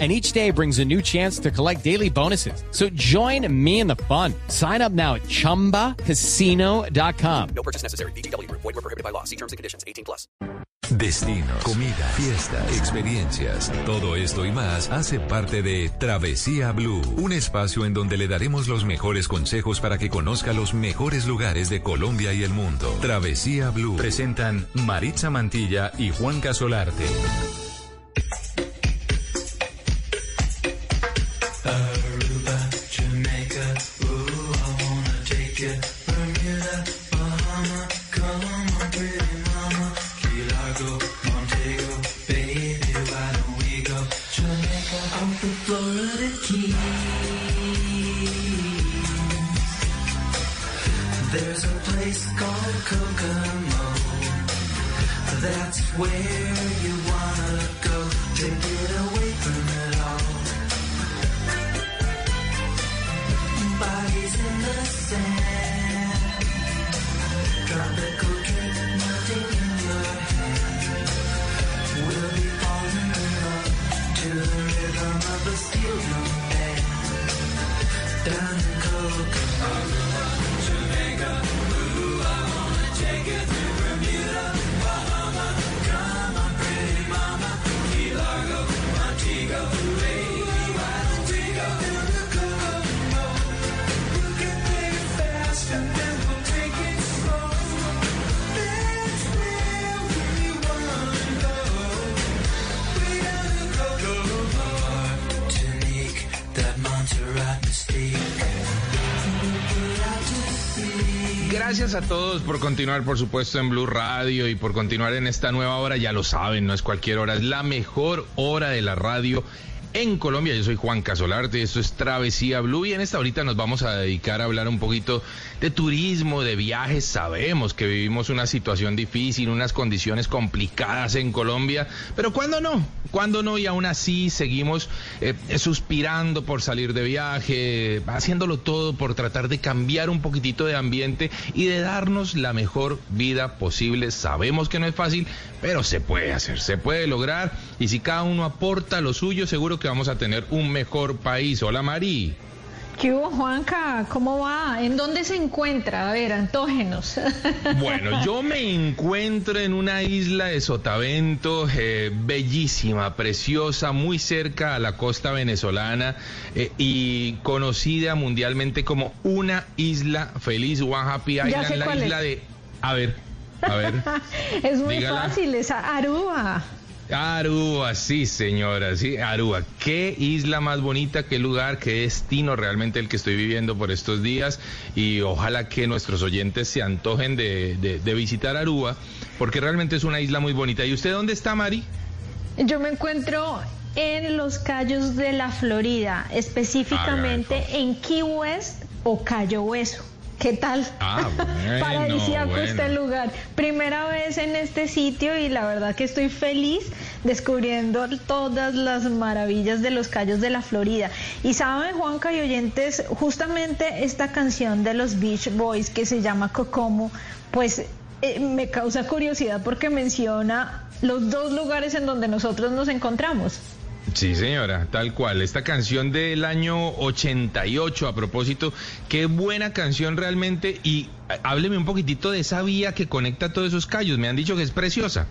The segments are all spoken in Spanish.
and each day brings a new chance to collect daily bonuses. So join me in the fun. Sign up now at ChumbaCasino.com. No purchase necessary. BGW. Void were prohibited by law. See terms and conditions. 18 plus. Destinos, comida, fiestas, experiencias. Todo esto y más hace parte de Travesía Blue, un espacio en donde le daremos los mejores consejos para que conozca los mejores lugares de Colombia y el mundo. Travesía Blue. Presentan Maritza Mantilla y Juan Casolarte. Where todos por continuar, por supuesto, en Blue Radio y por continuar en esta nueva hora. Ya lo saben, no es cualquier hora, es la mejor hora de la radio en Colombia. Yo soy Juan Casolarte, esto es Travesía Blue y en esta horita nos vamos a dedicar a hablar un poquito de turismo, de viajes. Sabemos que vivimos una situación difícil, unas condiciones complicadas en Colombia, pero ¿cuándo no? ¿Cuándo no? Y aún así seguimos eh, suspirando por salir de viaje, haciéndolo todo por tratar de cambiar un poquitito de ambiente y de darnos la mejor vida posible. Sabemos que no es fácil, pero se puede hacer, se puede lograr y si cada uno aporta lo suyo, seguro que vamos a tener un mejor país. Hola Mari. ¿Qué hubo, Juanca? ¿Cómo va? ¿En dónde se encuentra? A ver, antógenos. Bueno, yo me encuentro en una isla de Sotavento, eh, bellísima, preciosa, muy cerca a la costa venezolana eh, y conocida mundialmente como una isla feliz, One Happy Island, la isla es. de... A ver, a ver. es muy Dígala. fácil, es Aruba. Aruba, sí señora, sí, Aruba. Qué isla más bonita, qué lugar, qué destino realmente el que estoy viviendo por estos días y ojalá que nuestros oyentes se antojen de, de- de visitar Aruba porque realmente es una isla muy bonita. ¿Y usted dónde está, Mari? Yo me encuentro en los Cayos de la Florida, específicamente ay, en Key West o Cayo Hueso. ¿Qué tal? Ah, bueno, Paradisíaco bueno. este lugar. Primera vez en este sitio y la verdad que estoy feliz descubriendo todas las maravillas de los Cayos de la Florida. Y saben, Juanca y oyentes, justamente esta canción de los Beach Boys que se llama Kokomo, pues eh, me causa curiosidad porque menciona los dos lugares en donde nosotros nos encontramos. Sí, señora, tal cual. Esta canción del año 88, a propósito, qué buena canción realmente. Y eh, hábleme un poquitito de esa vía que conecta todos esos callos. Me han dicho que es preciosa.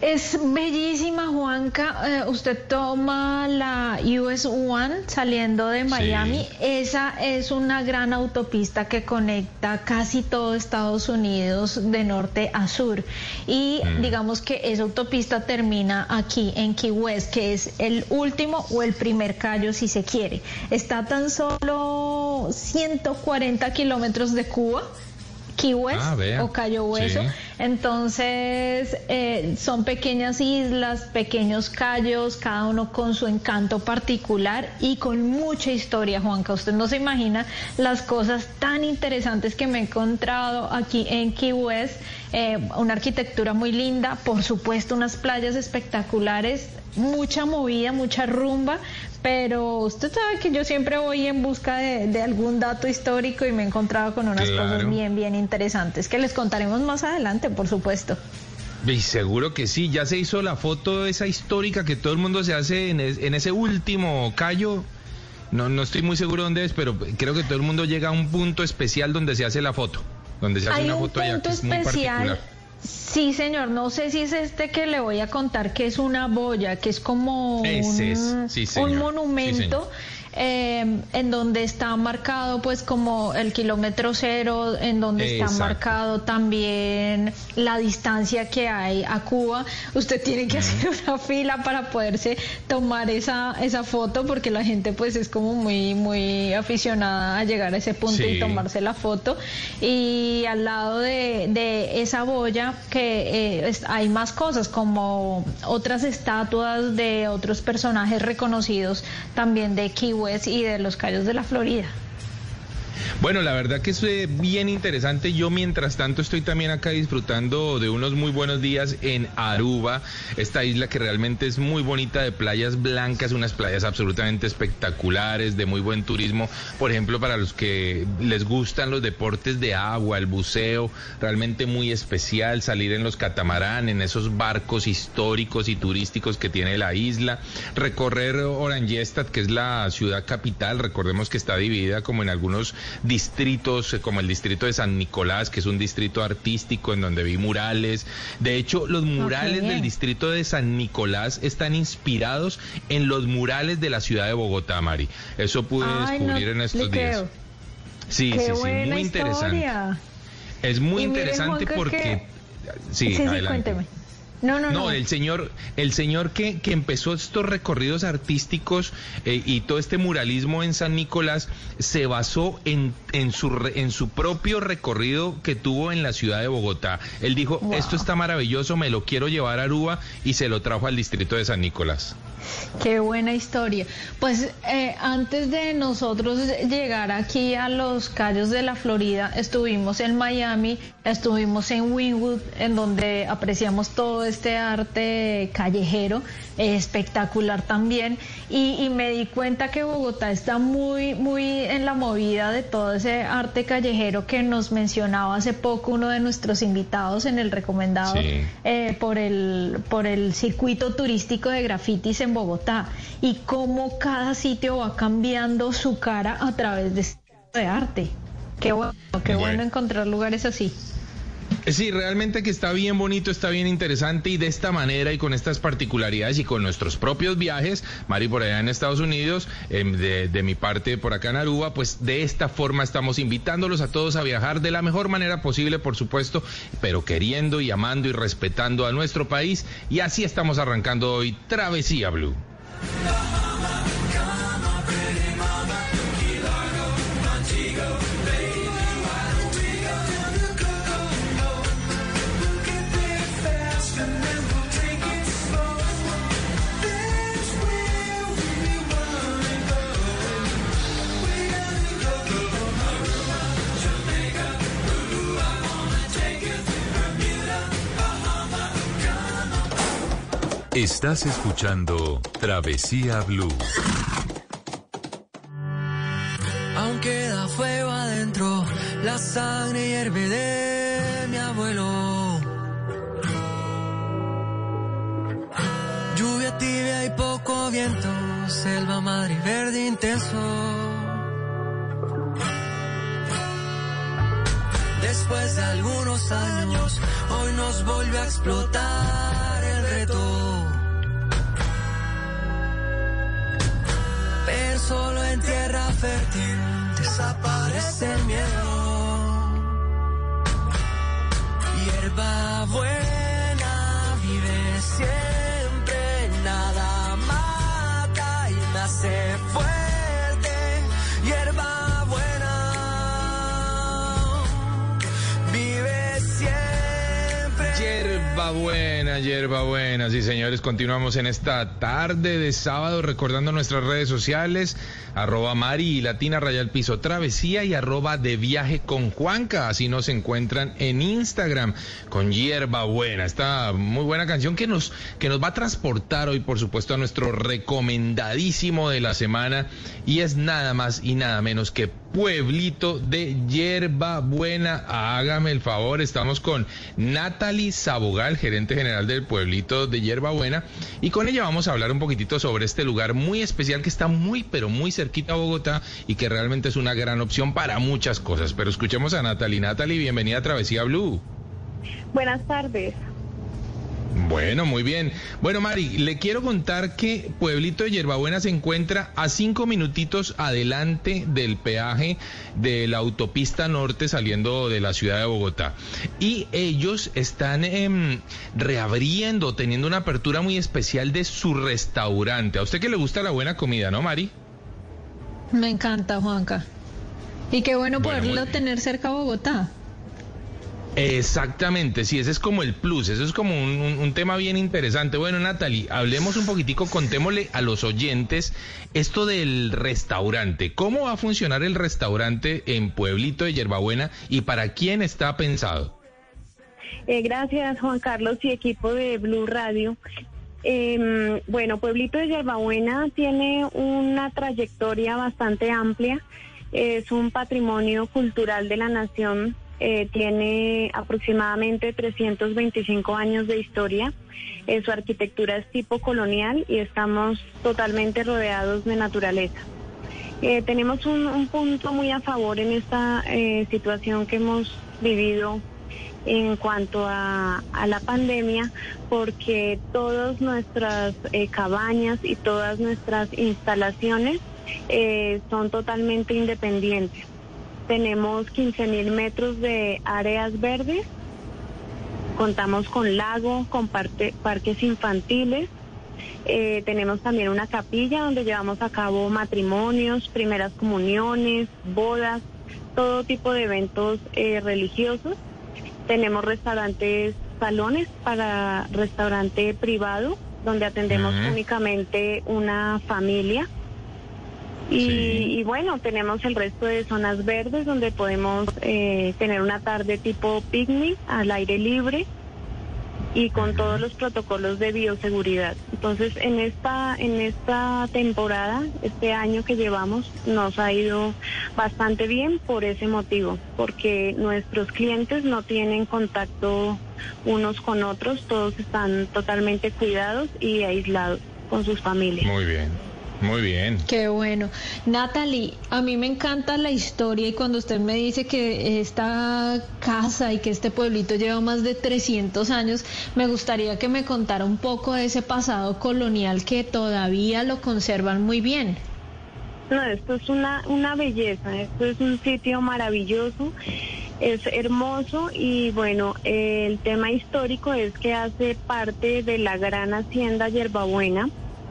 Es bellísima, Juanca. Eh, usted toma la US One saliendo de Miami. Esa es una gran autopista que conecta casi todo Estados Unidos de norte a sur. Y digamos que esa autopista termina aquí en Key West, que es el último o el primer callo si se quiere. Está tan solo 140 kilómetros de Cuba Key West Ah, o Cayo Hueso. Sí. Entonces, eh, son pequeñas islas, pequeños callos, cada uno con su encanto particular y con mucha historia, Juanca. Usted no se imagina las cosas tan interesantes que me he encontrado aquí en Key West. Eh, una arquitectura muy linda, por supuesto, unas playas espectaculares, mucha movida, mucha rumba, pero usted sabe que yo siempre voy en busca de, de algún dato histórico y me he encontrado con unas Claro. cosas bien, bien interesantes que les contaremos más adelante, por supuesto. Y seguro que sí, ya se hizo la foto esa histórica que todo el mundo se hace en, es- en ese último callo. No, no estoy muy seguro dónde es, pero creo que todo el mundo llega a un punto especial donde se hace la foto. Donde se hace Hay una un foto allá que punto es muy especial. particular. Sí, señor, no sé si es este que le voy a contar, que es una boya, que es como Ese es, un, sí, monumento. Eh, en donde está marcado pues como el kilómetro cero, en donde está marcado también la distancia que hay a Cuba. Usted tiene que hacer una fila para poderse tomar esa, esa foto porque la gente pues es como muy, muy aficionada a llegar a ese punto y tomarse la foto. Y al lado de, de esa boya que eh, es- hay más cosas como otras estatuas de otros personajes reconocidos también de Key West y de los Cayos de la Florida. Bueno, la verdad que es eh, bien interesante. Yo mientras tanto estoy también acá disfrutando de unos muy buenos días en Aruba, esta isla que realmente es muy bonita de playas blancas, unas playas absolutamente espectaculares, de muy buen turismo. Por ejemplo, para los que les gustan los deportes de agua, el buceo, realmente muy especial salir en los catamarán, en esos barcos históricos y turísticos que tiene la isla, recorrer Oranjestad, que es la ciudad capital, recordemos que está dividida como en algunos distritos, eh, como el distrito de San Nicolás, que es un distrito artístico en donde vi murales. De hecho, los murales del distrito de San Nicolás están inspirados en los murales de la ciudad de Bogotá, Mari. Eso pude Ay, no descubrir en estos días. creo. Sí, Qué sí, sí, muy interesante. Es muy Y interesante porque... que- Sí, Sí, sí, adelante. cuénteme. No, no, no. No, el señor, el señor que, que empezó estos recorridos artísticos eh, y todo este muralismo en San Nicolás se basó en, en, su, en su propio recorrido que tuvo en la ciudad de Bogotá. Él dijo, Wow. esto está maravilloso, me lo quiero llevar a Aruba y se lo trajo al distrito de San Nicolás. Qué buena historia. Pues eh, antes de nosotros llegar aquí a los Cayos de la Florida, estuvimos en Miami, estuvimos en Wynwood, en donde apreciamos todo este arte callejero, eh, espectacular también, y, y me di cuenta que Bogotá está muy, muy en la movida de todo ese arte callejero que nos mencionaba hace poco uno de nuestros invitados en el recomendado Sí. eh, por, el, por el circuito turístico de grafitis en Bogotá y cómo cada sitio va cambiando su cara a través de este de arte. Qué bueno, qué bueno encontrar lugares así. Sí, realmente que está bien bonito, está bien interesante y de esta manera y con estas particularidades y con nuestros propios viajes, Mari por allá en Estados Unidos, em, de, de mi parte por acá en Aruba, pues de esta forma estamos invitándolos a todos a viajar de la mejor manera posible, por supuesto, pero queriendo y amando y respetando a nuestro país y así estamos arrancando hoy Travesía Blue. Estás escuchando Travesía Blue. Aunque da fuego adentro, la sangre hierve de mi abuelo. Lluvia tibia y poco viento, selva madre verde intenso. Después de algunos años, hoy nos vuelve a explotar en tierra fértil desaparece el miedo. Hierba buena vive siempre, nada mata y me hace fuerte. Hierba buena Hierba buena, hierba buena. Sí, señores, continuamos en esta tarde de sábado recordando nuestras redes sociales, arroba Mari y Latina Rayal Piso Travesía y arroba de viaje con Juanca. Así nos encuentran en Instagram con hierba buena. Esta muy buena canción que nos, que nos va a transportar hoy, por supuesto, a nuestro recomendadísimo de la semana y es nada más y nada menos que Pueblito de Hierba Buena. Hágame el favor, estamos con Natalie Sabogal, gerente general del Pueblito de Hierba Buena, y con ella vamos a hablar un poquitito sobre este lugar muy especial que está muy, pero muy cerquita a Bogotá y que realmente es una gran opción para muchas cosas. Pero escuchemos a Natalie. Natalie, bienvenida a Travesía Blue. Buenas tardes. Bueno, muy bien. Bueno, Mari, le quiero contar que Pueblito de Hierbabuena se encuentra a cinco minutitos adelante del peaje de la autopista norte saliendo de la ciudad de Bogotá. Y ellos están em, reabriendo, teniendo una apertura muy especial de su restaurante. A usted que le gusta la buena comida, ¿no, Mari? Me encanta, Juanca. Y qué bueno Bueno, poderlo tener cerca a Bogotá. Exactamente, sí, ese es como el plus, eso es como un, un- tema bien interesante. Bueno, Natalie, hablemos un poquitico, contémosle a los oyentes esto del restaurante. ¿Cómo va a funcionar el restaurante en Pueblito de Yerbabuena y para quién está pensado? Eh, gracias, Juan Carlos y equipo de Blue Radio. Eh, bueno, Pueblito de Yerbabuena tiene una trayectoria bastante amplia. Es un patrimonio cultural de la nación. Eh, tiene aproximadamente 325 años de historia. Eh, su arquitectura es tipo colonial y estamos totalmente rodeados de naturaleza. Eh, tenemos un, un punto muy a favor en esta situación que hemos vivido en cuanto a, la pandemia, porque todas nuestras cabañas y todas nuestras instalaciones son totalmente independientes. Tenemos 15 mil metros de áreas verdes, contamos con lago, con parte- parques infantiles, eh, tenemos también una capilla donde llevamos a cabo matrimonios, primeras comuniones, bodas, todo tipo de eventos eh, religiosos. Tenemos restaurantes, salones para restaurante privado, donde atendemos únicamente una familia. Y, Sí. y bueno, tenemos el resto de zonas verdes donde podemos eh, tener una tarde tipo picnic al aire libre y con todos los protocolos de bioseguridad. Entonces, en esta en esta temporada, este año que llevamos, nos ha ido bastante bien por ese motivo, porque nuestros clientes no tienen contacto unos con otros, todos están totalmente cuidados y aislados con sus familias. Muy bien, muy bien. Qué bueno. Natalie, a mí me encanta la historia y cuando usted me dice que esta casa y que este pueblito lleva más de 300 años, me gustaría que me contara un poco de ese pasado colonial que todavía lo conservan muy bien. No, esto es una, una belleza, esto es un sitio maravilloso, es hermoso y bueno, eh, el tema histórico es que hace parte de la gran hacienda Yerbabuena,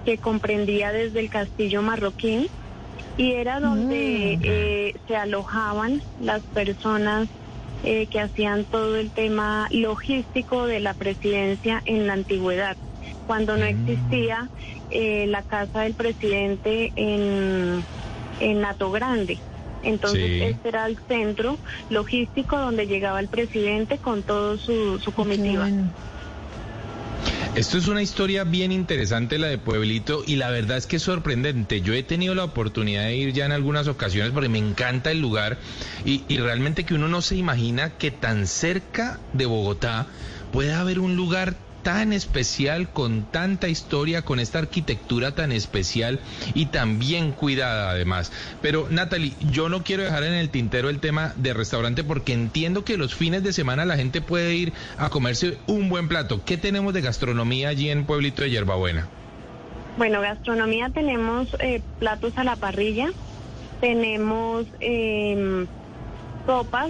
que comprendía desde el castillo marroquín y era donde eh, se alojaban las personas eh, que hacían todo el tema logístico de la presidencia en la antigüedad, cuando no existía eh, la casa del presidente en, en Nato Grande. Entonces Sí. este era el centro logístico donde llegaba el presidente con todo su, su comitiva. bueno. Esto es una historia bien interesante la de Pueblito y la verdad es que es sorprendente. Yo he tenido la oportunidad de ir ya en algunas ocasiones porque me encanta el lugar y, y realmente que uno no se imagina que tan cerca de Bogotá puede haber un lugar tan especial, con tanta historia, con esta arquitectura tan especial y tan bien cuidada además. Pero Natalie, yo no quiero dejar en el tintero el tema de restaurante porque entiendo que los fines de semana la gente puede ir a comerse un buen plato. ¿Qué tenemos de gastronomía allí en Pueblito de Yerbabuena? Bueno, gastronomía tenemos eh, platos a la parrilla, tenemos eh, sopas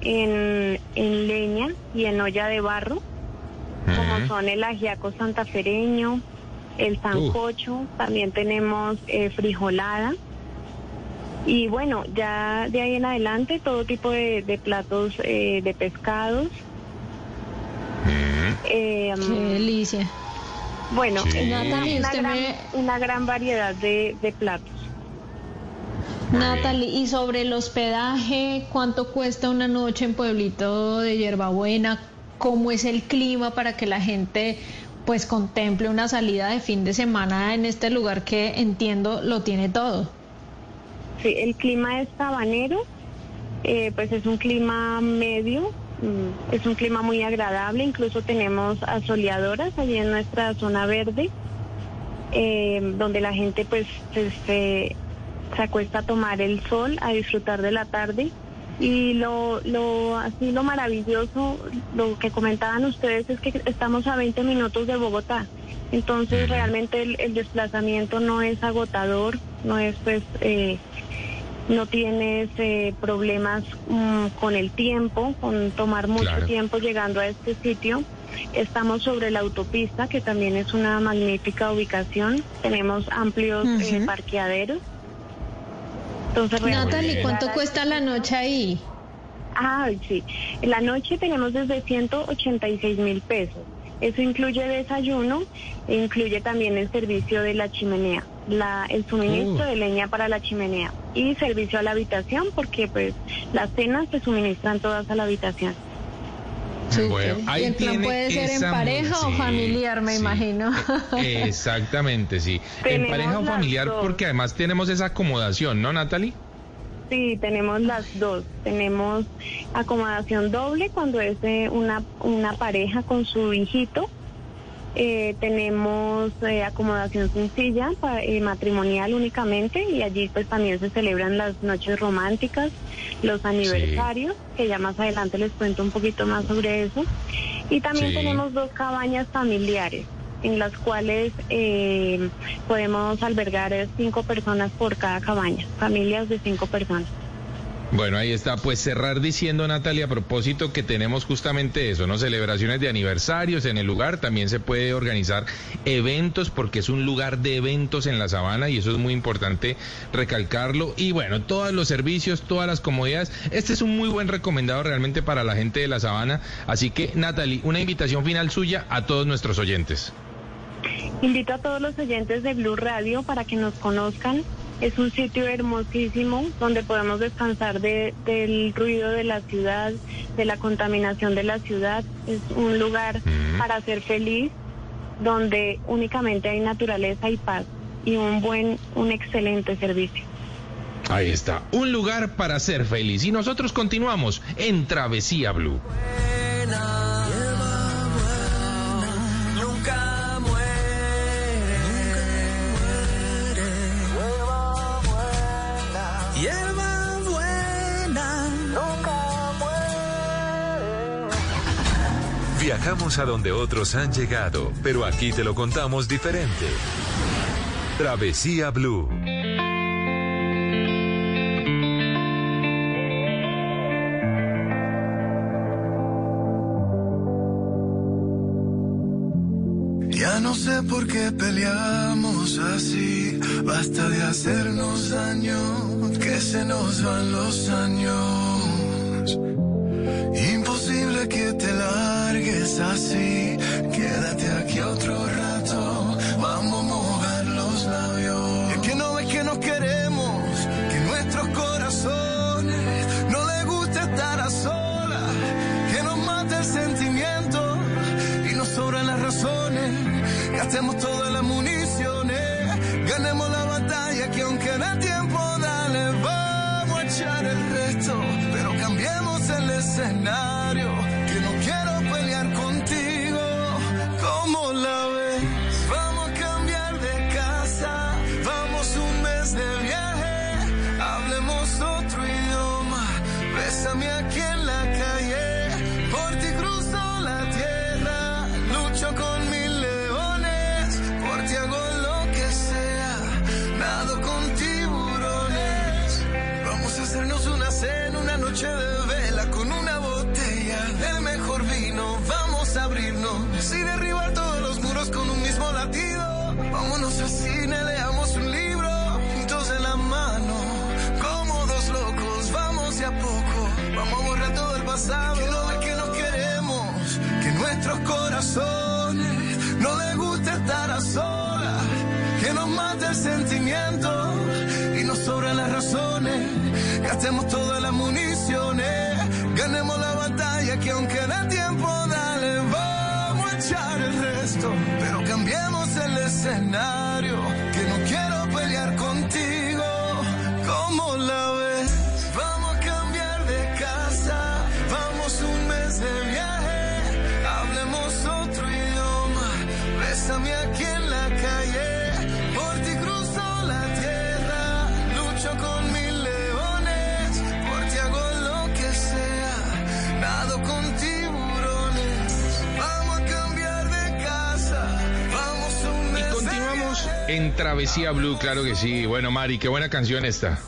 en, en leña y en olla de barro, como son el ajiaco santafereño, el sancocho, también tenemos eh, frijolada. Y bueno, ya de ahí en adelante todo tipo de, de platos eh, de pescados. Eh, Qué delicia. bueno, Sí. una, Natalie, una usted gran, me- una gran variedad de, de platos. Natalie, y sobre el hospedaje, ¿cuánto cuesta una noche en Pueblito de Hierbabuena? ¿Cómo es el clima para que la gente pues contemple una salida de fin de semana en este lugar que entiendo lo tiene todo? Sí, el clima es sabanero, eh, pues es un clima medio, mm, es un clima muy agradable, incluso tenemos asoleadoras allí en nuestra zona verde, eh, donde la gente pues se, acuesta a tomar el sol, a disfrutar de la tarde. Y lo, lo, así lo maravilloso, lo que comentaban ustedes es que estamos a 20 minutos de Bogotá. Entonces realmente el, el desplazamiento no es agotador, no es pues eh, no tienes eh, problemas mm, con el tiempo, con tomar mucho Claro. tiempo llegando a este sitio. Estamos sobre la autopista, que también es una magnífica ubicación. Tenemos amplios eh, parqueaderos. Entonces, Natalie, ¿cuánto cuesta la noche ahí? Ah, sí. La noche tenemos desde 186 mil pesos. Eso incluye desayuno e incluye también el servicio de la chimenea, la, el suministro Uh. de leña para la chimenea y servicio a la habitación porque pues las cenas se suministran todas a la habitación. Bueno, ahí y el plan puede ser en pareja o familiar, me sí. imagino. Exactamente, sí. En pareja o familiar, dos. porque además tenemos esa acomodación, ¿no, Natalie? Sí, tenemos las dos. Tenemos acomodación doble cuando es eh, una, una pareja con su hijito. Eh, tenemos eh, acomodación sencilla, eh, matrimonial únicamente, y allí pues también se celebran las noches románticas, los aniversarios, que ya más adelante les cuento un poquito más sobre eso. Y también Sí. tenemos dos cabañas familiares en las cuales eh, podemos albergar cinco personas por cada cabaña, familias de cinco personas. Bueno, ahí está. Pues cerrar diciendo, Natalia, a propósito que tenemos justamente eso, ¿no? Celebraciones de aniversarios en el lugar. También se puede organizar eventos porque es un lugar de eventos en la sabana y eso es muy importante recalcarlo. Y bueno, todos los servicios, todas las comodidades. Este es un muy buen recomendado realmente para la gente de la sabana. Así que, Natalie, una invitación final suya a todos nuestros oyentes. Invito a todos los oyentes de Blue Radio para que nos conozcan. Es un sitio hermosísimo donde podemos descansar de- del ruido de la ciudad, de la contaminación de la ciudad. Es un lugar para ser feliz, donde únicamente hay naturaleza y paz y un buen, un excelente servicio. Ahí está, un lugar para ser feliz. Y nosotros continuamos en Travesía Blue. buena, Viajamos a donde otros han llegado, pero aquí te lo contamos diferente. Travesía Blue. Ya no sé por qué peleamos así, basta de hacernos daño, que se nos van los años. Que te largues así, quédate aquí otro rato, vamos a mojar los labios. Es que no ves que nos queremos, que nuestros corazones no les gusta estar a solas, que nos mata el sentimiento y nos sobran las razones. Gastemos todas en Travesía Blue, claro que sí. Bueno, Mari, qué buena canción esta.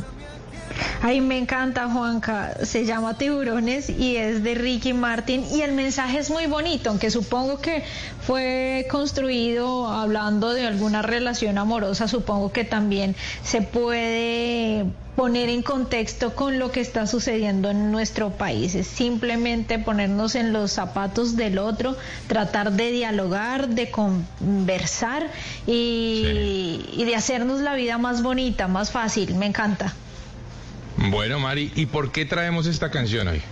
Ay, me encanta, Juanca. Se llama Tiburones y es de Ricky Martin. Y el mensaje es muy bonito, aunque supongo que fue construido hablando de alguna relación amorosa. Supongo que también se puede poner en contexto con lo que está sucediendo en nuestro país. Es simplemente ponernos en los zapatos del otro, tratar de dialogar, de conversar y, y de hacernos la vida más bonita, más fácil. Me encanta. Bueno, Mari, ¿y por qué traemos esta canción hoy?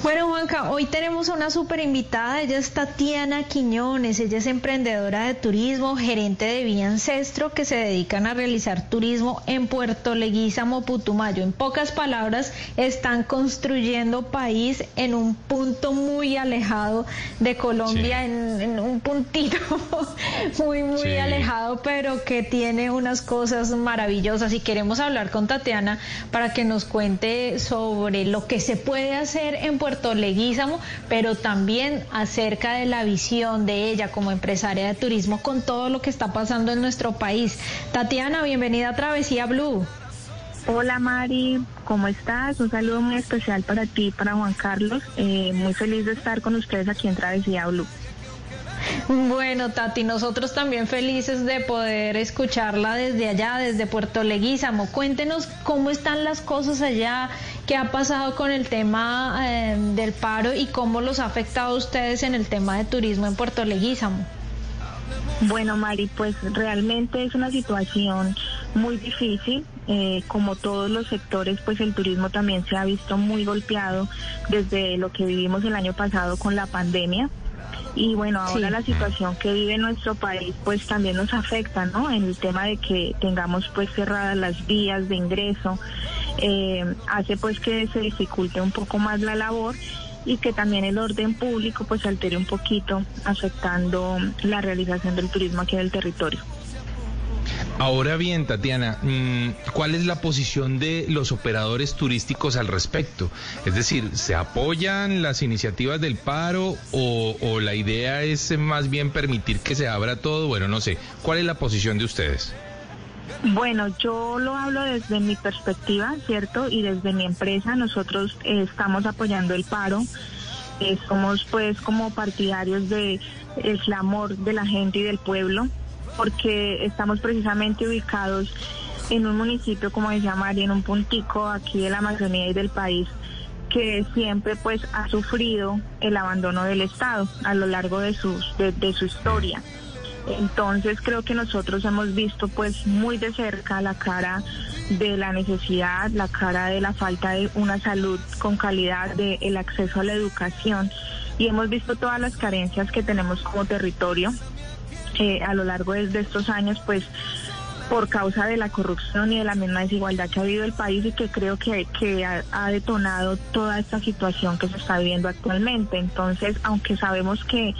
Bueno, Juanca, hoy tenemos a una súper invitada. Ella es Tatiana Quiñones. Ella es emprendedora de turismo, gerente de Vía Ancestro, que se dedican a realizar turismo en Puerto Leguízamo, Putumayo. En pocas palabras, están construyendo país en un punto muy alejado de Colombia, Sí. en, en un puntito muy, muy Sí. alejado, pero que tiene unas cosas maravillosas. Y queremos hablar con Tatiana para que nos cuente sobre lo que se puede hacer en Puerto Leguízamo, pero también acerca de la visión de ella como empresaria de turismo con todo lo que está pasando en nuestro país. Tatiana, bienvenida a Travesía Blue. Hola Mari, ¿cómo estás? Un saludo muy especial para ti, para Juan Carlos. Eh, muy feliz de estar con ustedes aquí en Travesía Blue. Bueno, Tati, nosotros también felices de poder escucharla desde allá, desde Puerto Leguízamo. Cuéntenos cómo están las cosas allá, qué ha pasado con el tema eh, del paro y cómo los ha afectado a ustedes en el tema de turismo en Puerto Leguízamo. Bueno Mari, pues realmente es una situación muy difícil. Eh, como todos los sectores, pues el turismo también se ha visto muy golpeado desde lo que vivimos el año pasado con la pandemia. Y bueno, ahora Sí. la situación que vive nuestro país pues también nos afecta, ¿no? En el tema de que tengamos pues cerradas las vías de ingreso, eh, hace pues que se dificulte un poco más la labor y que también el orden público pues altere un poquito afectando la realización del turismo aquí en el territorio. Ahora bien, Tatiana, mm, ¿cuál es la posición de los operadores turísticos al respecto? Es decir, ¿se apoyan las iniciativas del paro o, o la idea es eh, más bien permitir que se abra todo? Bueno, no sé. ¿Cuál es la posición de ustedes? Bueno, yo lo hablo desde mi perspectiva, ¿cierto? Y desde mi empresa, nosotros eh, estamos apoyando el paro. Eh, somos pues como partidarios de el clamor de la gente y del pueblo, porque estamos precisamente ubicados en un municipio, como decía María, en un puntico aquí de la Amazonía y del país, que siempre pues ha sufrido el abandono del Estado a lo largo de, sus, de, de su historia. Entonces creo que nosotros hemos visto pues muy de cerca la cara de la necesidad, la cara de la falta de una salud con calidad, de el acceso a la educación y hemos visto todas las carencias que tenemos como territorio a lo largo de, de estos años pues por causa de la corrupción y de la misma desigualdad que ha habido el país y que creo que, que ha, ha detonado toda esta situación que se está viviendo actualmente. Entonces, aunque sabemos que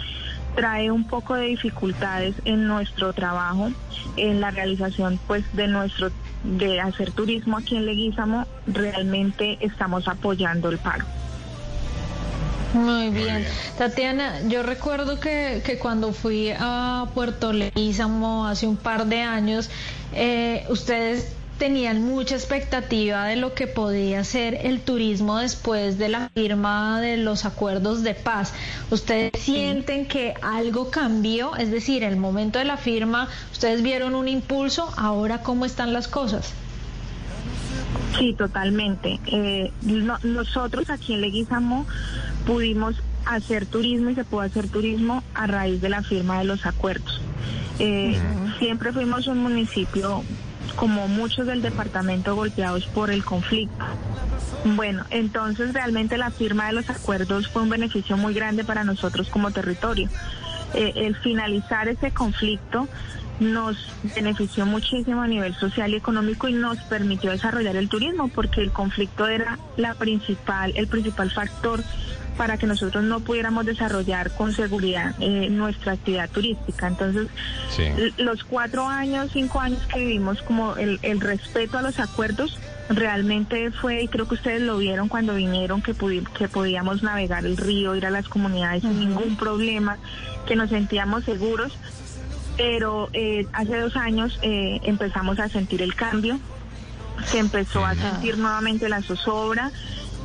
trae un poco de dificultades en nuestro trabajo, en la realización pues de nuestro de hacer turismo aquí en Leguízamo, realmente estamos apoyando el paro. Muy bien. Tatiana, yo recuerdo que, que cuando fui a Puerto Leguízamo hace un par de años, eh, ustedes tenían mucha expectativa de lo que podía ser el turismo después de la firma de los acuerdos de paz. ¿Ustedes sienten que algo cambió? Es decir, en el momento de la firma, ustedes vieron un impulso, ahora cómo están las cosas? Sí, totalmente. Eh, no- nosotros aquí en Leguízamo pudimos hacer turismo y se pudo hacer turismo a raíz de la firma de los acuerdos. Eh, siempre fuimos un municipio como muchos del departamento golpeados por el conflicto. Bueno, entonces realmente la firma de los acuerdos fue un beneficio muy grande para nosotros como territorio. Eh, el finalizar ese conflicto nos benefició muchísimo a nivel social y económico y nos permitió desarrollar el turismo porque el conflicto era la principal, el principal factor para que nosotros no pudiéramos desarrollar con seguridad eh, nuestra actividad turística. Entonces, Sí. los cuatro años, cinco años que vivimos como el, el respeto a los acuerdos, realmente fue, y creo que ustedes lo vieron cuando vinieron, que, pudi- que podíamos navegar el río, ir a las comunidades sin ningún problema, que nos sentíamos seguros. Pero eh, hace dos años eh, empezamos a sentir el cambio, se empezó a sentir nuevamente la zozobra,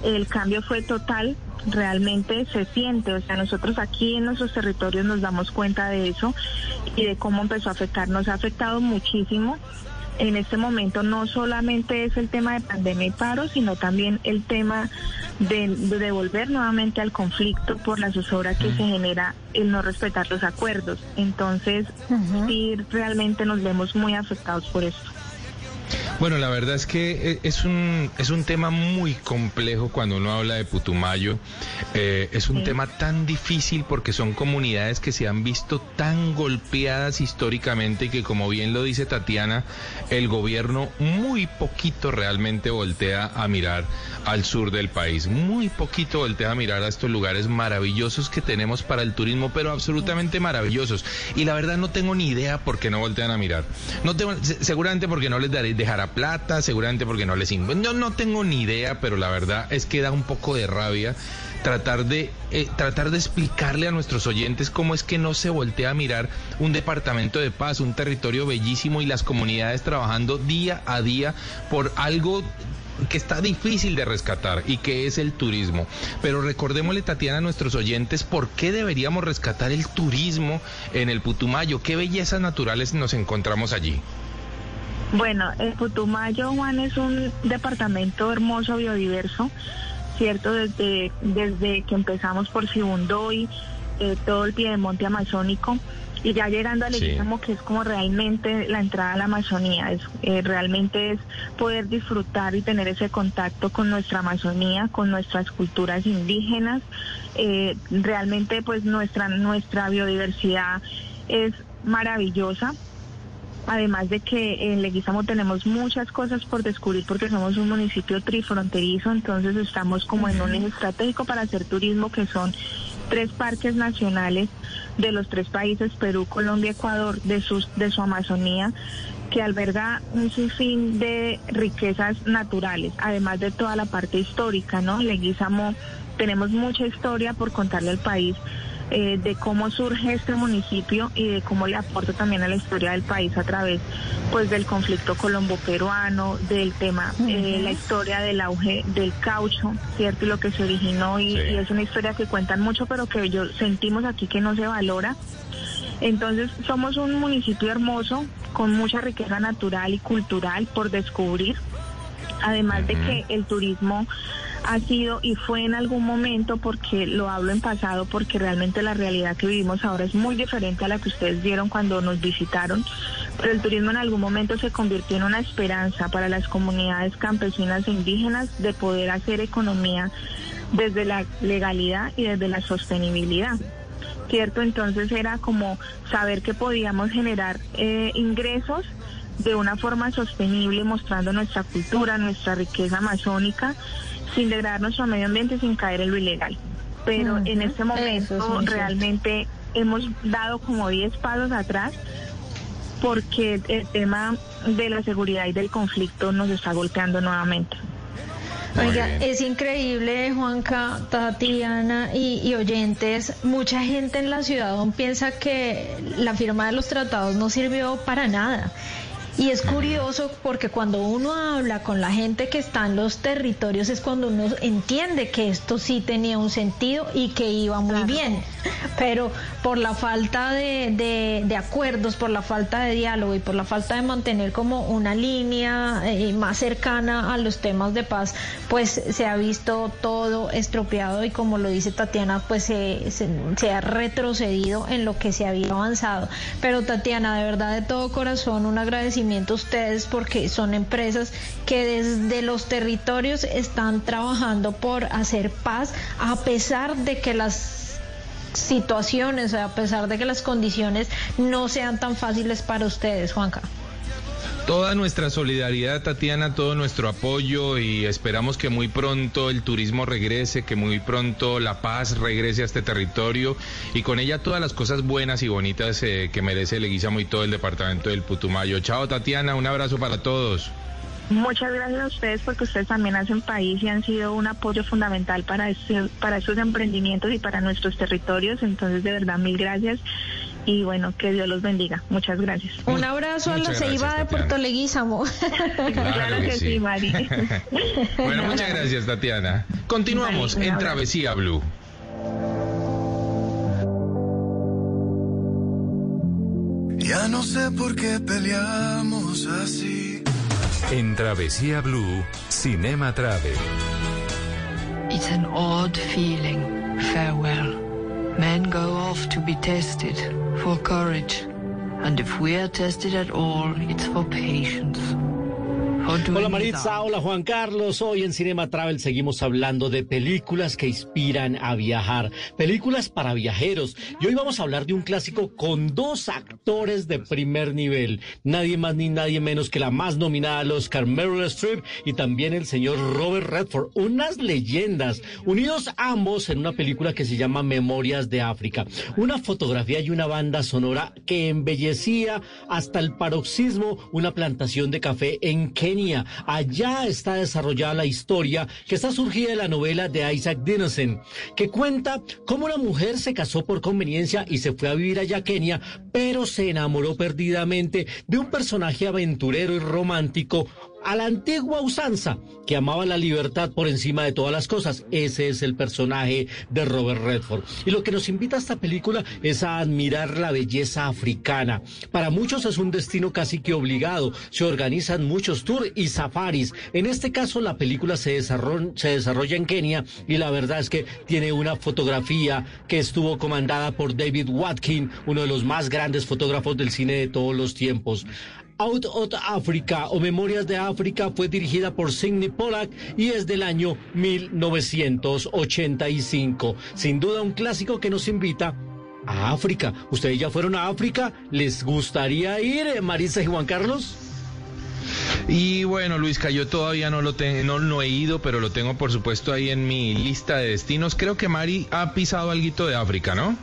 el cambio fue total, realmente se siente, o sea, nosotros aquí en nuestros territorios nos damos cuenta de eso y de cómo empezó a afectar, nos ha afectado muchísimo. En este momento no solamente es el tema de pandemia y paro, sino también el tema de, de devolver nuevamente al conflicto por la zozobra que se genera el no respetar los acuerdos. Entonces, sí, realmente nos vemos muy afectados por esto. Bueno, la verdad es que eh, es un, es un tema muy complejo cuando uno habla de Putumayo. Eh, es un Sí. tema tan difícil porque son comunidades que se han visto tan golpeadas históricamente y que, como bien lo dice Tatiana, el gobierno muy poquito realmente voltea a mirar al sur del país. Muy poquito voltea a mirar a estos lugares maravillosos que tenemos para el turismo, pero absolutamente maravillosos. Y la verdad no tengo ni idea por qué no voltean a mirar. No tengo, seguramente porque no les daré, dejará plata, seguramente porque no les... No, no tengo ni idea, pero la verdad es que da un poco de rabia tratar de eh, tratar de explicarle a nuestros oyentes cómo es que no se voltea a mirar un departamento de paz, un territorio bellísimo y las comunidades trabajando día a día por algo que está difícil de rescatar y que es el turismo. Pero recordémosle, Tatiana, a nuestros oyentes, por qué deberíamos rescatar el turismo en el Putumayo, qué bellezas naturales nos encontramos allí. Bueno, el Putumayo, Juan, es un departamento hermoso, biodiverso, ¿cierto? Desde, desde que empezamos por Sibundoy, eh, todo el piedemonte amazónico, y ya llegando al Sí. Leguízamo, que es como realmente la entrada a la Amazonía, es, eh, realmente es poder disfrutar y tener ese contacto con nuestra Amazonía, con nuestras culturas indígenas, eh, realmente pues nuestra, nuestra biodiversidad es maravillosa. Además de que en Leguizamo tenemos muchas cosas por descubrir porque somos un municipio trifronterizo, entonces estamos como en un eje estratégico para hacer turismo que son tres parques nacionales de los tres países, Perú, Colombia, Ecuador, de, sus, de su Amazonía, que alberga un sinfín de riquezas naturales, además de toda la parte histórica, ¿no? Leguizamo tenemos mucha historia por contarle al país eh, de cómo surge este municipio y de cómo le aporta también a la historia del país a través pues del conflicto colombo-peruano, del tema, eh, la historia del auge del caucho, ¿cierto? Y lo que se originó y, Sí. y es una historia que cuentan mucho pero que yo sentimos aquí que no se valora. Entonces somos un municipio hermoso con mucha riqueza natural y cultural por descubrir además de que el turismo ha sido y fue en algún momento, porque lo hablo en pasado, porque realmente la realidad que vivimos ahora es muy diferente a la que ustedes vieron cuando nos visitaron, pero el turismo en algún momento se convirtió en una esperanza para las comunidades campesinas e indígenas de poder hacer economía desde la legalidad y desde la sostenibilidad. ¿Cierto? Entonces era como saber que podíamos generar eh, ingresos de una forma sostenible, mostrando nuestra cultura, nuestra riqueza amazónica, sin degradar nuestro medio ambiente, sin caer en lo ilegal. Pero en este es momento cierto. realmente hemos dado como 10 pasos atrás porque el tema de la seguridad y del conflicto nos está golpeando nuevamente. Oiga, es increíble, Juanca, Tatiana y, y oyentes. Mucha gente en la ciudad aún piensa que la firma de los tratados no sirvió para nada. Y es curioso porque cuando uno habla con la gente que está en los territorios es cuando uno entiende que esto sí tenía un sentido y que iba muy bien. Pero por la falta de, de- de acuerdos, por la falta de diálogo y por la falta de mantener como una línea eh, más cercana a los temas de paz, pues se ha visto todo estropeado y como lo dice Tatiana, pues se, se- se ha retrocedido en lo que se había avanzado. Pero Tatiana, de verdad de todo corazón, un agradecimiento ustedes porque son empresas que desde los territorios están trabajando por hacer paz a pesar de que las situaciones, a pesar de que las condiciones no sean tan fáciles para ustedes, Juanca. Toda nuestra solidaridad, Tatiana, todo nuestro apoyo y esperamos que muy pronto el turismo regrese, que muy pronto la paz regrese a este territorio y con ella todas las cosas buenas y bonitas eh, que merece Leguizamo y todo el departamento del Putumayo. Chao, Tatiana, un abrazo para todos. Muchas gracias a ustedes porque ustedes también hacen país y han sido un apoyo fundamental para, este- para estos emprendimientos y para nuestros territorios. Entonces, de verdad, mil gracias y bueno, que Dios los bendiga. Muchas gracias. Un abrazo a la Ceiba de Puerto. Leguízamo. Claro que sí, Mari. bueno, muchas gracias, Tatiana. Continuamos en abrazo. Travesía Blue. Ya no sé por qué peleamos así. En Travesía Blue, Cinema Travel. It's an odd feeling. Farewell. Men go off to be tested for courage. And if we're tested at all, it's for patience. Hola. Maritza, hola Juan Carlos. Hoy en Cinema Travel seguimos hablando de películas que inspiran a viajar, películas para viajeros. Y hoy vamos a hablar de un clásico con dos actores de primer nivel. Nadie más ni nadie menos que la más nominada al Oscar, Meryl Streep, y también el señor Robert Redford. Unas leyendas, unidos ambos en una película que se llama Memorias de África. Una fotografía y una banda sonora que embellecía hasta el paroxismo una plantación de café en Allá está desarrollada la historia que está surgida de la novela de Isaac Dinesen, que cuenta cómo una mujer se casó por conveniencia y se fue a vivir allá a Kenia, pero se enamoró perdidamente de un personaje aventurero y romántico a la antigua usanza, que amaba la libertad por encima de todas las cosas. Ese es el personaje de Robert Redford. Y lo que nos invita a esta película es a admirar la belleza africana. Para muchos es un destino casi que obligado. Se organizan muchos tours y safaris. En este caso, la película se desarrolla, se desarrolla en Kenia y la verdad es que tiene una fotografía que estuvo comandada por David Watkin, uno de los más grandes fotógrafos del cine de todos los tiempos. Out of Africa o Memorias de África fue dirigida por Sidney Pollack y es del año 1985. Sin duda un clásico que nos invita a África. ¿Ustedes ya fueron a África? ¿Les gustaría ir, eh, Marisa y Juan Carlos? Y bueno, Luisca, yo todavía no lo tengo, no, no he ido, pero lo tengo por supuesto ahí en mi lista de destinos. Creo que Mari ha pisado algo de África, ¿no?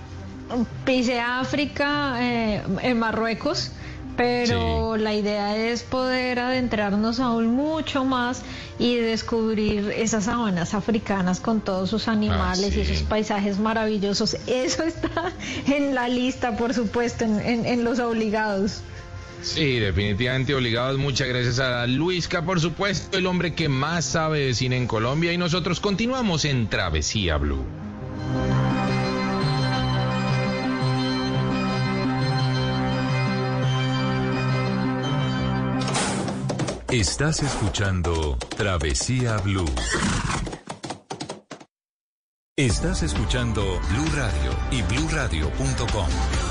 Pisé África, eh, en Marruecos, pero la idea es poder adentrarnos aún mucho más y descubrir esas sabanas africanas con todos sus animales y sí. esos paisajes maravillosos. Eso está en la lista, por supuesto, en, en- en los obligados. Sí, definitivamente obligados. Muchas gracias a Luisca, por supuesto, el hombre que más sabe de cine en Colombia. Y nosotros continuamos en Travesía Blue. Estás escuchando Travesía Blue. Estás escuchando Blue Radio y bluradio.com.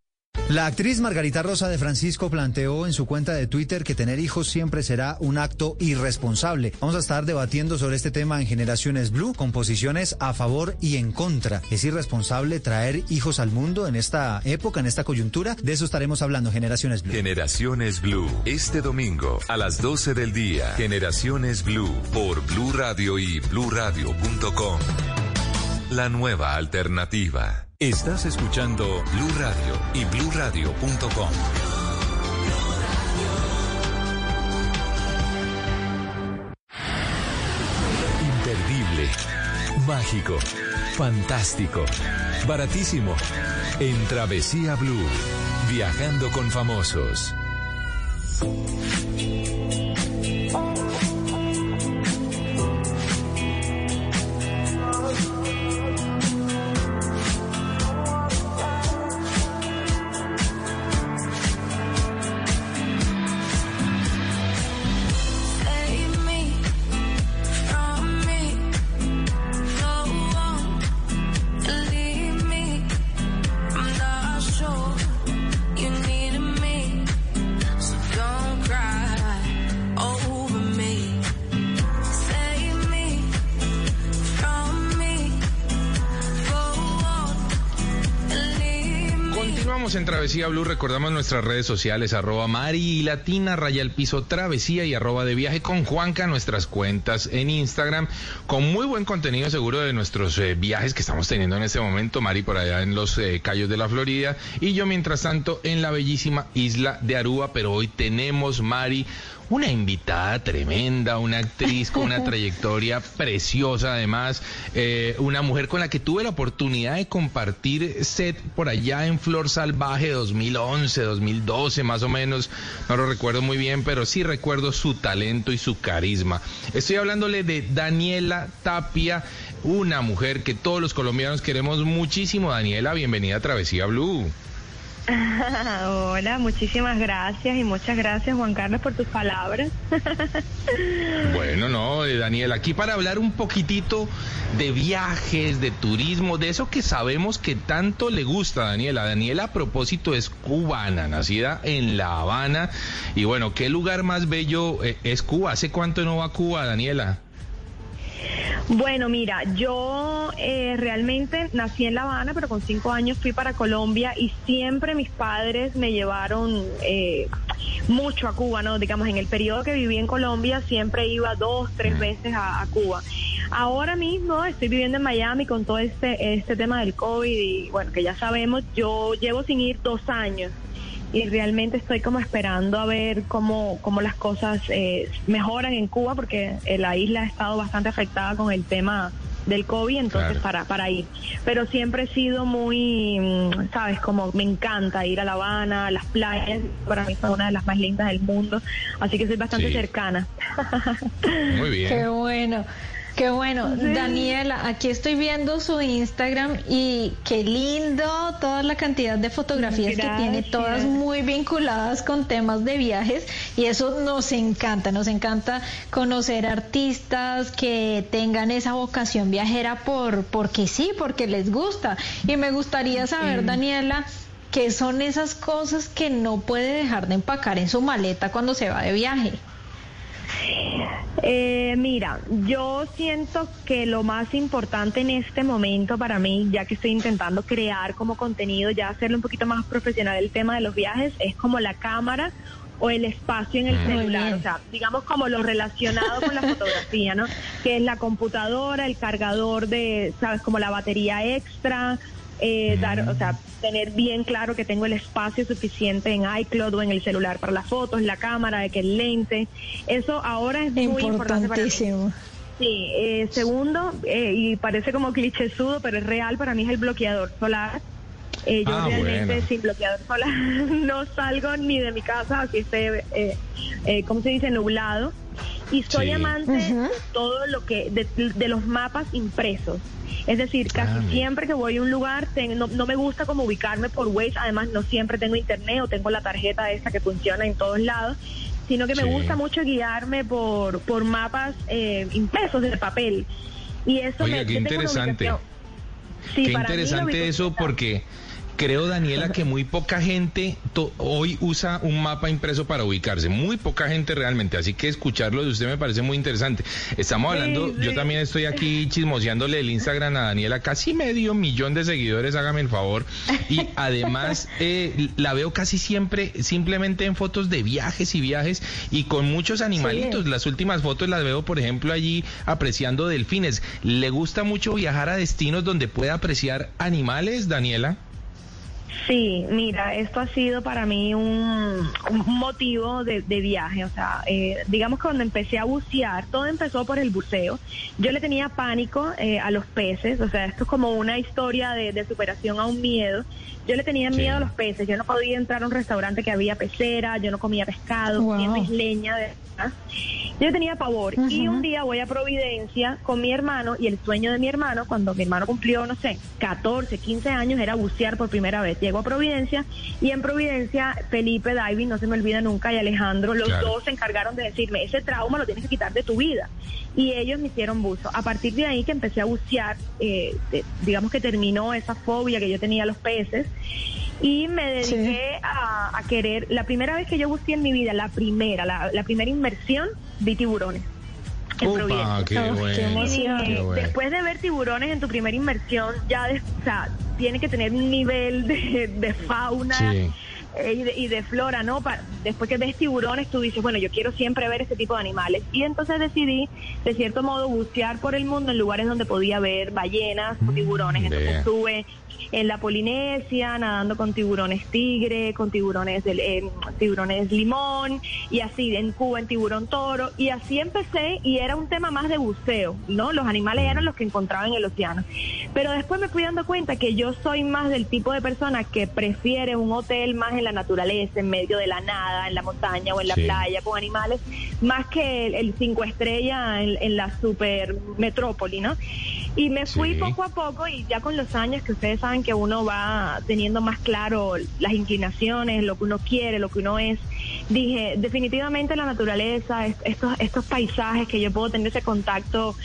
La actriz Margarita Rosa de Francisco planteó en su cuenta de Twitter que tener hijos siempre será un acto irresponsable. Vamos a estar debatiendo sobre este tema en Generaciones Blue, con posiciones a favor y en contra. ¿Es irresponsable traer hijos al mundo en esta época, en esta coyuntura? De eso estaremos hablando, Generaciones Blue. Generaciones Blue, este domingo a las 12 del día. Generaciones Blue por Blue Radio y bluradio.com. La nueva alternativa. Estás escuchando Blue Radio y bluradio.com. Imperdible, mágico, fantástico, baratísimo. En Travesía Blue, viajando con famosos. En Travesía Blue, recordamos nuestras redes sociales, arroba Mari y Latina, raya el piso Travesía y arroba de viaje con Juanca, nuestras cuentas en Instagram, con muy buen contenido seguro de nuestros eh, viajes que estamos teniendo en este momento, Mari por allá en los eh, Cayos de la Florida y yo mientras tanto en la bellísima isla de Aruba, pero hoy tenemos, Mari, una invitada tremenda, una actriz con una trayectoria preciosa además, eh, una mujer con la que tuve la oportunidad de compartir set por allá en Flor Salvaje 2011, 2012 más o menos, no lo recuerdo muy bien, pero sí recuerdo su talento y su carisma. Estoy hablándole de Daniela Tapia, una mujer que todos los colombianos queremos muchísimo. Daniela, bienvenida a Travesía Blue. Hola, muchísimas gracias y muchas gracias Juan Carlos por tus palabras. Bueno, no, eh, Daniel, aquí para hablar un poquitito de viajes, de turismo, de eso que sabemos que tanto le gusta a Daniela. Daniela, a propósito, es cubana, nacida en La Habana. Y bueno, ¿qué lugar más bello eh, es Cuba? ¿Hace cuánto no va a Cuba, Daniela? Bueno, mira, yo eh, realmente nací en La Habana, pero con cinco años fui para Colombia y siempre mis padres me llevaron eh, mucho a Cuba, ¿no? Digamos, en el periodo que viví en Colombia siempre iba dos, tres veces a, a Cuba. Ahora mismo estoy viviendo en Miami con todo este, este tema del COVID y bueno, que ya sabemos, yo llevo sin ir dos años y realmente estoy como esperando a ver cómo, cómo las cosas eh, mejoran en Cuba porque eh, la isla ha estado bastante afectada con el tema del COVID, entonces Claro. para, para ir. Pero siempre he sido muy, mm, sabes, como me encanta ir a La Habana, las playas, para mí son una de las más lindas del mundo, así que soy bastante Sí. cercana. Muy bien. Qué bueno. Qué bueno, Daniela, aquí estoy viendo su Instagram y qué lindo toda la cantidad de fotografías que tiene, todas muy vinculadas con temas de viajes y eso nos encanta, nos encanta conocer artistas que tengan esa vocación viajera por porque sí, porque les gusta. Y me gustaría saber, Daniela, qué son esas cosas que no puede dejar de empacar en su maleta cuando se va de viaje. Eh, mira, yo siento que lo más importante en este momento para mí, ya que estoy intentando crear como contenido, ya hacerlo un poquito más profesional el tema de los viajes, es como la cámara o el espacio en el Muy celular, bien. o sea, digamos como lo relacionado con la fotografía, ¿no? Que es la computadora, el cargador de, sabes, como la batería extra, eh, dar, o sea, tener bien claro que tengo el espacio suficiente en iCloud o en el celular para las fotos, la cámara, de que el lente, eso ahora es muy importante para mí. Importantísimo. Sí, eh, segundo, eh, y parece como clichésudo, pero es real, para mí es el bloqueador solar. Eh, yo Ah, realmente bueno. sin bloqueador solar no salgo ni de mi casa, así esté, eh, eh, ¿cómo se dice?, nublado. Y soy Sí. amante de todo lo que, de, de los mapas impresos. Es decir, casi Ah, siempre que voy a un lugar, ten- no, no me gusta como ubicarme por Waze, además no siempre tengo internet o tengo la tarjeta esa que funciona en todos lados, sino que me gusta mucho guiarme por, por mapas eh, impresos de papel. Y eso Oiga, me qué interesante. Sí, Qué para mí lo interesante eso porque creo, Daniela, que muy poca gente hoy usa un mapa impreso para ubicarse. Muy poca gente realmente. Así que escucharlo de usted me parece muy interesante. Estamos hablando, sí. yo también estoy aquí chismoseándole el Instagram a Daniela, casi medio millón de seguidores, hágame el favor. Y además eh, la veo casi siempre simplemente en fotos de viajes y viajes y con muchos animalitos. Las últimas fotos las veo, por ejemplo, allí apreciando delfines. ¿Le gusta mucho viajar a destinos donde pueda apreciar animales, Daniela? Sí, mira, esto ha sido para mí un, un motivo de, de viaje. O sea, eh, digamos que cuando empecé a bucear, todo empezó por el buceo. Yo le tenía pánico eh, a los peces, o sea, esto es como una historia de, de superación a un miedo. Yo le tenía miedo a los peces, yo no podía entrar a un restaurante que había pecera, yo no comía pescado, Wow. isleña de verdad. Yo tenía pavor y un día voy a Providencia con mi hermano y el sueño de mi hermano, cuando mi hermano cumplió, no sé, 14, 15 años, era bucear por primera vez. Llego a Providencia y en Providencia Felipe Diving, no se me olvida nunca, y Alejandro, los Claro. dos se encargaron de decirme, ese trauma lo tienes que quitar de tu vida. Y ellos me hicieron buzo. A partir de ahí que empecé a bucear, eh, digamos que terminó esa fobia que yo tenía a los peces y me dediqué a, a querer, la primera vez que yo buceé en mi vida, la primera, la, la primera inmersión, vi tiburones. qué Oh, qué bueno. Y, qué bueno. Después de ver tiburones en tu primera inmersión, ya de- o sea, tiene que tener un nivel de, de fauna Sí. Eh, y, de, y de flora, ¿no? Pa- después que ves tiburones, tú dices, bueno, yo quiero siempre ver este tipo de animales. Y entonces decidí, de cierto modo, bucear por el mundo en lugares donde podía ver ballenas o tiburones. Entonces estuve en la Polinesia nadando con tiburones tigre, con tiburones del, eh, tiburones limón y así en Cuba en tiburón toro y así empecé y era un tema más de buceo, ¿no? Los animales eran los que encontraba en el océano. Pero después me fui dando cuenta que yo soy más del tipo de persona que prefiere un hotel más en la naturaleza, en medio de la nada, en la montaña o en la Sí. playa con animales, más que el, el cinco estrellas en, en la super metrópoli, ¿no? Y me fui Sí. poco a poco y ya con los años que ustedes saben que uno va teniendo más claro las inclinaciones, lo que uno quiere, lo que uno es, dije, definitivamente la naturaleza, est- estos, estos paisajes que yo puedo tener ese contacto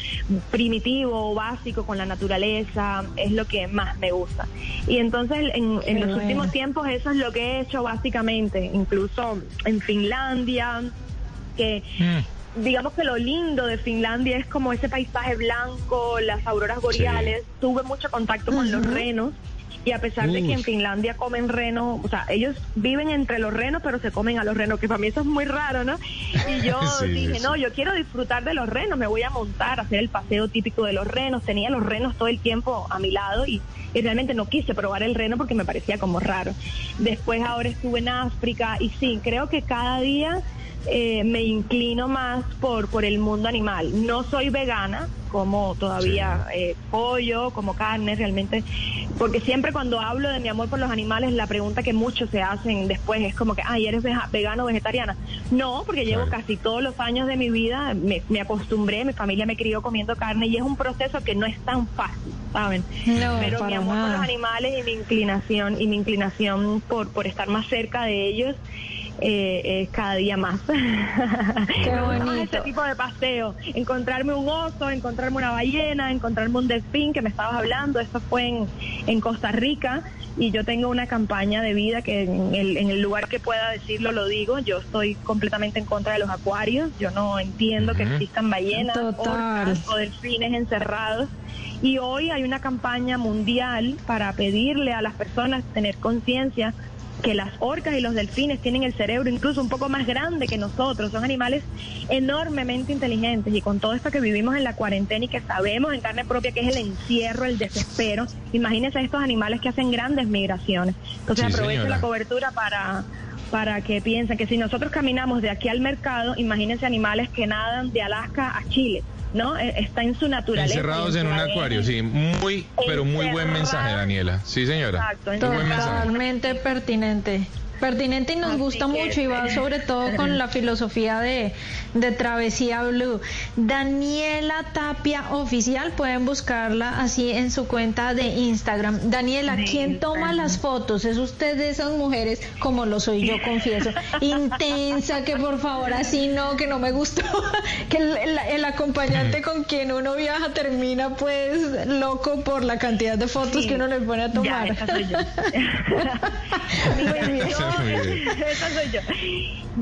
primitivo o básico con la naturaleza, es lo que más me gusta. Y entonces en, en los bueno. últimos tiempos eso es lo que he hecho básicamente, incluso en Finlandia, que digamos que lo lindo de Finlandia es como ese paisaje blanco, las auroras boreales. Tuve mucho contacto con los renos. Y a pesar de que en. Finlandia comen reno, o sea, ellos viven entre los renos, pero se comen a los renos, que para mí eso es muy raro, ¿no? Y yo Sí, dije, sí. no, yo quiero disfrutar de los renos, me voy a montar, a hacer el paseo típico de los renos. Tenía los renos todo el tiempo a mi lado y, y realmente no quise probar el reno porque me parecía como raro. Después ahora estuve en África y sí, creo que cada día eh, me inclino más por, por el mundo animal. No soy vegana, como todavía eh, pollo, como carne, realmente, porque siempre cuando hablo de mi amor por los animales, la pregunta que muchos se hacen después es como que, ay, ¿eres vegano o vegetariana? No, porque llevo casi todos los años de mi vida, me, me acostumbré, mi familia me crió comiendo carne y es un proceso que no es tan fácil, ¿saben? No, Pero mi amor por los animales y mi inclinación, y mi inclinación por, por estar más cerca de ellos, eh, es cada día más. Qué gusta más bonito. ese tipo de paseo. Encontrarme un oso, encontrarme una ballena, encontrarme un delfín que me estabas hablando. Esto fue en, en Costa Rica y yo tengo una campaña de vida que en el, en el lugar que pueda decirlo lo digo. Yo estoy completamente en contra de los acuarios. Yo no entiendo que existan ballenas, orcas o delfines encerrados. Y hoy hay una campaña mundial para pedirle a las personas tener conciencia que las orcas y los delfines tienen el cerebro incluso un poco más grande que nosotros, son animales enormemente inteligentes y con todo esto que vivimos en la cuarentena y que sabemos en carne propia que es el encierro, el desespero, imagínense estos animales que hacen grandes migraciones. Entonces Sí, aprovecho señora. la cobertura para para que piensen que si nosotros caminamos de aquí al mercado, imagínense animales que nadan de Alaska a Chile, ¿no? Eh, Está en su naturaleza. Encerrados en un acuario, sí. Muy, pero muy buen mensaje, Daniela. Sí, señora. Exacto, Muy buen mensaje. Totalmente pertinente. Pertinente y nos Así gusta que- mucho y va sobre todo con la filosofía de, de Travesía Blue. Daniela Tapia Oficial, pueden buscarla así en su cuenta de Instagram. Daniela, ¿quién toma las fotos? ¿Es usted de esas mujeres, como lo soy yo, confieso, intensa, que por favor así no, que no me gustó, que el, el- el acompañante con quien uno viaja termina pues loco por la cantidad de fotos Sí. que uno le pone a tomar? Ya, esa soy yo. Muy bien. Esa soy yo.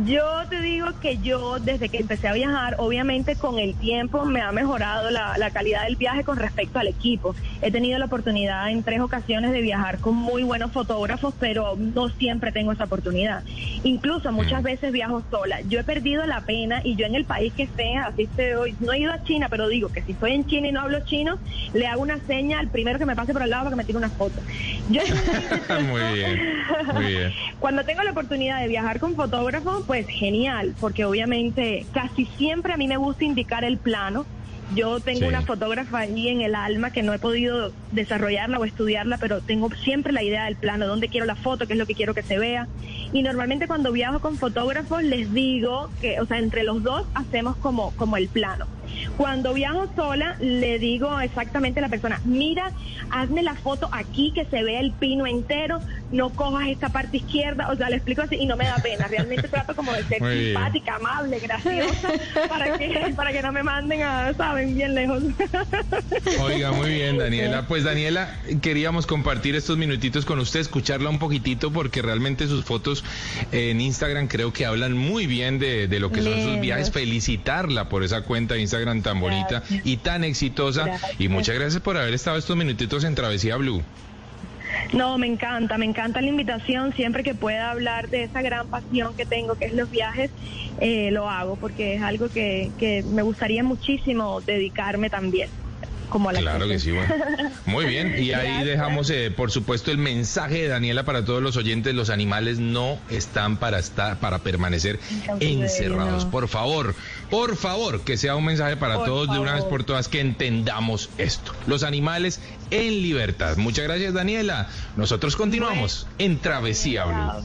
Yo te digo que yo, desde que empecé a viajar, obviamente con el tiempo me ha mejorado la, la calidad del viaje con respecto al equipo. He tenido la oportunidad en tres ocasiones de viajar con muy buenos fotógrafos, pero no siempre tengo esa oportunidad. Incluso muchas veces viajo sola. Yo he perdido la pena y yo en el país que esté, así estoy, no he ido a China, pero digo que si estoy en China y no hablo chino, le hago una seña al primero que me pase por el lado para que me tire una foto. Yo Muy bien, muy bien. cuando tengo la oportunidad de viajar con fotógrafo, pues genial, porque obviamente casi siempre a mí me gusta indicar el plano. Yo tengo Sí. una fotógrafa ahí en el alma que no he podido desarrollarla o estudiarla, pero tengo siempre la idea del plano, dónde quiero la foto, qué es lo que quiero que se vea. Y normalmente cuando viajo con fotógrafos les digo que, o sea, entre los dos hacemos como, como el plano. Cuando viajo sola, le digo exactamente a la persona, mira, hazme la foto aquí que se vea el pino entero, no cojas esta parte izquierda, o sea, le explico así y no me da pena. Realmente trato como de ser Muy bien. simpática, amable, graciosa, para que, para que no me manden a, saben, bien lejos. Oiga, muy bien, Daniela. Pues Daniela, queríamos compartir estos minutitos con usted, escucharla un poquitito, porque realmente sus fotos en Instagram creo que hablan muy bien de, de lo que son sus viajes. Felicitarla por esa cuenta de Instagram tan bonita y tan exitosa. Gracias. Y muchas gracias por haber estado estos minutitos en Travesía Blue. No, me encanta, me encanta la invitación. Siempre que pueda hablar de esa gran pasión que tengo, que es los viajes, eh, lo hago, porque es algo que, que me gustaría muchísimo dedicarme también. Como a la Claro que sí, bueno. Muy bien. Y ahí Gracias. dejamos, eh, por supuesto, el mensaje de Daniela para todos los oyentes. Los animales no están para estar, para permanecer encerrados. no. Por favor, por favor, que sea un mensaje para Por todos de una vez por todas que entendamos esto. Los animales en libertad. Muchas gracias, Daniela. Nosotros continuamos en Travesía Blue.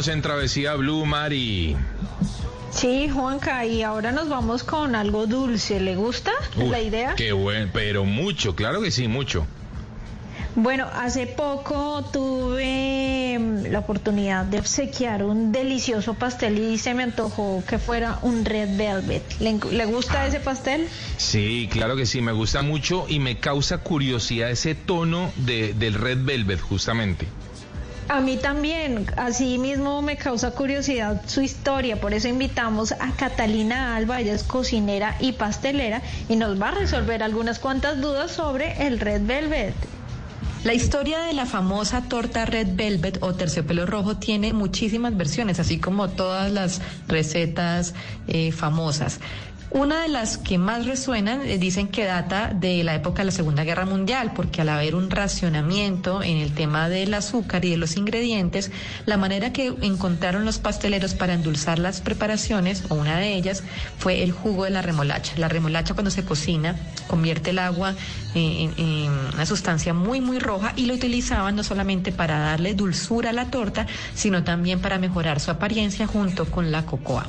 Continuamos en Travesía Blue, Mari. Sí, Juanca, y ahora nos vamos con algo dulce. ¿Le gusta Uy, la idea? Qué bueno, pero mucho, claro que sí, mucho. Bueno, hace poco tuve mm, la oportunidad de obsequiar un delicioso pastel y se me antojó que fuera un red velvet. ¿Le, le gusta ese pastel? Sí, claro que sí, me gusta mucho y me causa curiosidad ese tono de, del Red Velvet, justamente. A mí también, así mismo me causa curiosidad su historia, por eso invitamos a Catalina Alba, ella es cocinera y pastelera y nos va a resolver algunas cuantas dudas sobre el red velvet. La historia de la famosa torta Red Velvet o terciopelo rojo tiene muchísimas versiones, así como todas las recetas eh, famosas. Una de las que más resuenan eh, dicen que data de la época de la Segunda Guerra Mundial, porque al haber un racionamiento en el tema del azúcar y de los ingredientes, la manera que encontraron los pasteleros para endulzar las preparaciones, o una de ellas, fue el jugo de la remolacha. La remolacha cuando se cocina convierte el agua en, en- en una sustancia muy muy roja y lo utilizaban no solamente para darle dulzura a la torta, sino también para mejorar su apariencia junto con la cocoa.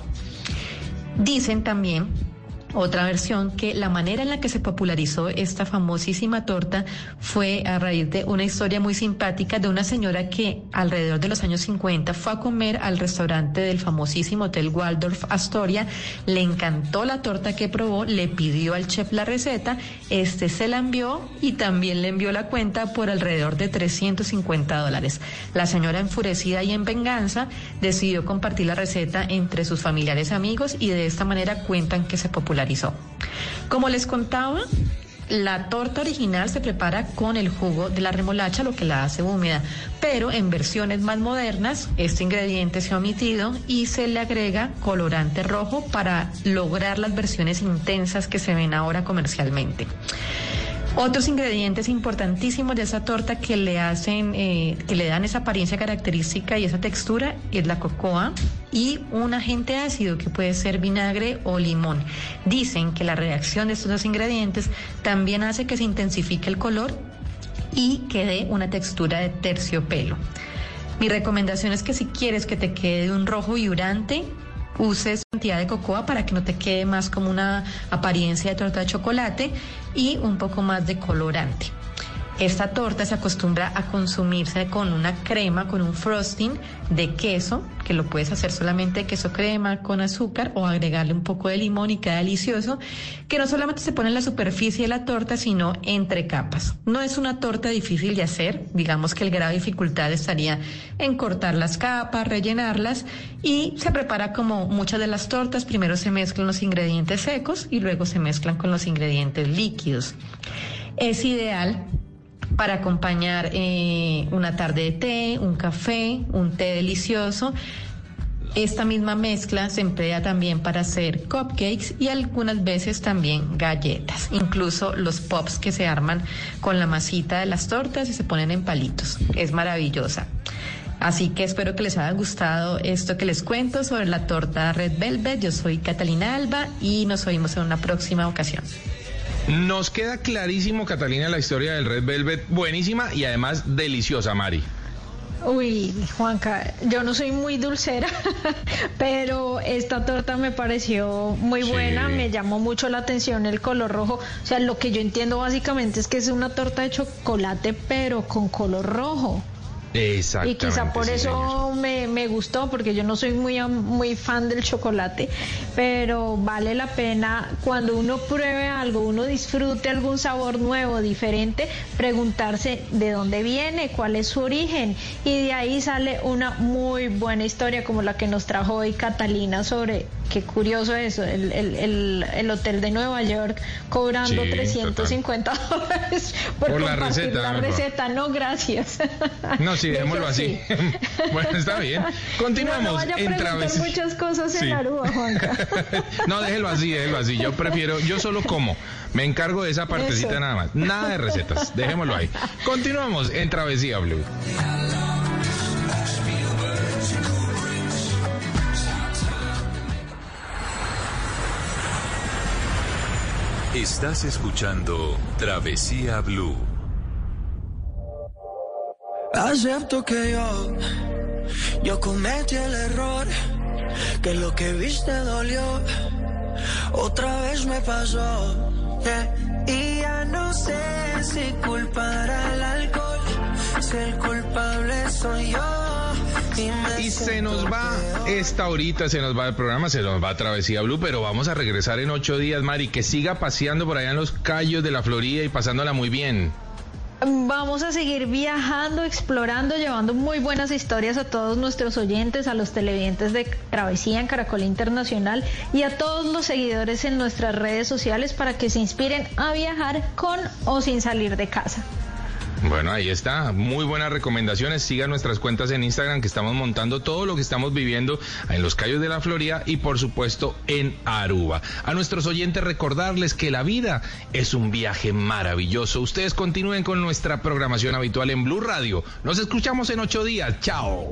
Dicen también otra versión que la manera en la que se popularizó esta famosísima torta fue a raíz de una historia muy simpática de una señora que alrededor de los años 50 fue a comer al restaurante del famosísimo Hotel Waldorf Astoria, le encantó la torta que probó, le pidió al chef la receta, este se la envió y también le envió la cuenta por alrededor de 350 dólares. La señora enfurecida y en venganza decidió compartir la receta entre sus familiares y amigos y de esta manera cuentan que se popularizó. Como les contaba, la torta original se prepara con el jugo de la remolacha, lo que la hace húmeda, pero en versiones más modernas este ingrediente se ha omitido y se le agrega colorante rojo para lograr las versiones intensas que se ven ahora comercialmente. Otros ingredientes importantísimos de esa torta que le hacen, eh, que le dan esa apariencia característica y esa textura es la cocoa y un agente ácido que puede ser vinagre o limón. Dicen que la reacción de estos dos ingredientes también hace que se intensifique el color y que dé una textura de terciopelo. Mi recomendación es que si quieres que te quede un rojo vibrante, uses cantidad de cocoa para que no te quede más como una apariencia de torta de chocolate y un poco más de colorante. Esta torta se acostumbra a consumirse con una crema, con un frosting de queso, que lo puedes hacer solamente de queso crema con azúcar o agregarle un poco de limón y queda delicioso, que no solamente se pone en la superficie de la torta, sino entre capas. No es una torta difícil de hacer, digamos que el grado de dificultad estaría en cortar las capas, rellenarlas y se prepara como muchas de las tortas, primero se mezclan los ingredientes secos y luego se mezclan con los ingredientes líquidos. Es ideal para acompañar eh, una tarde de té, un café, un té delicioso. Esta misma mezcla se emplea también para hacer cupcakes y algunas veces también galletas, incluso los pops que se arman con la masita de las tortas y se ponen en palitos. Es maravillosa. Así que espero que les haya gustado esto que les cuento sobre la torta Red Velvet. Yo soy Catalina Alba y nos oímos en una próxima ocasión. Nos queda clarísimo, Catalina, la historia del Red Velvet. Buenísima y además deliciosa, Mari. Uy, Juanca, yo no soy muy dulcera, pero esta torta me pareció muy Sí. buena, me llamó mucho la atención el color rojo. O sea, lo que yo entiendo básicamente es que es una torta de chocolate, pero con color rojo. Y Exactamente. quizá por sí, eso me, me gustó, porque yo no soy muy, muy fan del chocolate, pero vale la pena cuando uno pruebe algo, uno disfrute algún sabor nuevo, diferente, preguntarse de dónde viene, cuál es su origen. Y de ahí sale una muy buena historia como la que nos trajo hoy Catalina sobre, qué curioso eso, el, el, el, el hotel de Nueva York cobrando Sí, 350 dólares por, Por la compartir receta, la receta. No, gracias. No, Yo así. sí. bueno, está bien. Continuamos No, no vaya a en preguntar travesía. muchas cosas Sí. en Aruba, Juanca. no, déjelo así, déjelo así. Yo prefiero, yo solo como. Me encargo de esa partecita Eso. nada más. Nada de recetas. Dejémoslo ahí. Continuamos en Travesía Blue. Estás escuchando Travesía Blue. Acepto que yo, yo cometí el error, que lo que viste dolió, otra vez me pasó. yeah. Y ya no sé si culpar al alcohol, si el culpable soy yo. Y, se nos va esta horita, se nos va el programa, se nos va Travesía Blue, pero vamos a regresar en ocho días, Mari, que siga paseando por allá en los callos de la Florida y pasándola muy bien. Vamos a seguir viajando, explorando, llevando muy buenas historias a todos nuestros oyentes, a los televidentes de Travesía en Caracol Internacional y a todos los seguidores en nuestras redes sociales para que se inspiren a viajar con o sin salir de casa. Bueno, ahí está. Muy buenas recomendaciones. Sigan nuestras cuentas en Instagram que estamos montando todo lo que estamos viviendo en los callos de la Florida y por supuesto en Aruba. A nuestros oyentes recordarles que la vida es un viaje maravilloso. Ustedes continúen con nuestra programación habitual en Blue Radio. Nos escuchamos en ocho días. Chao.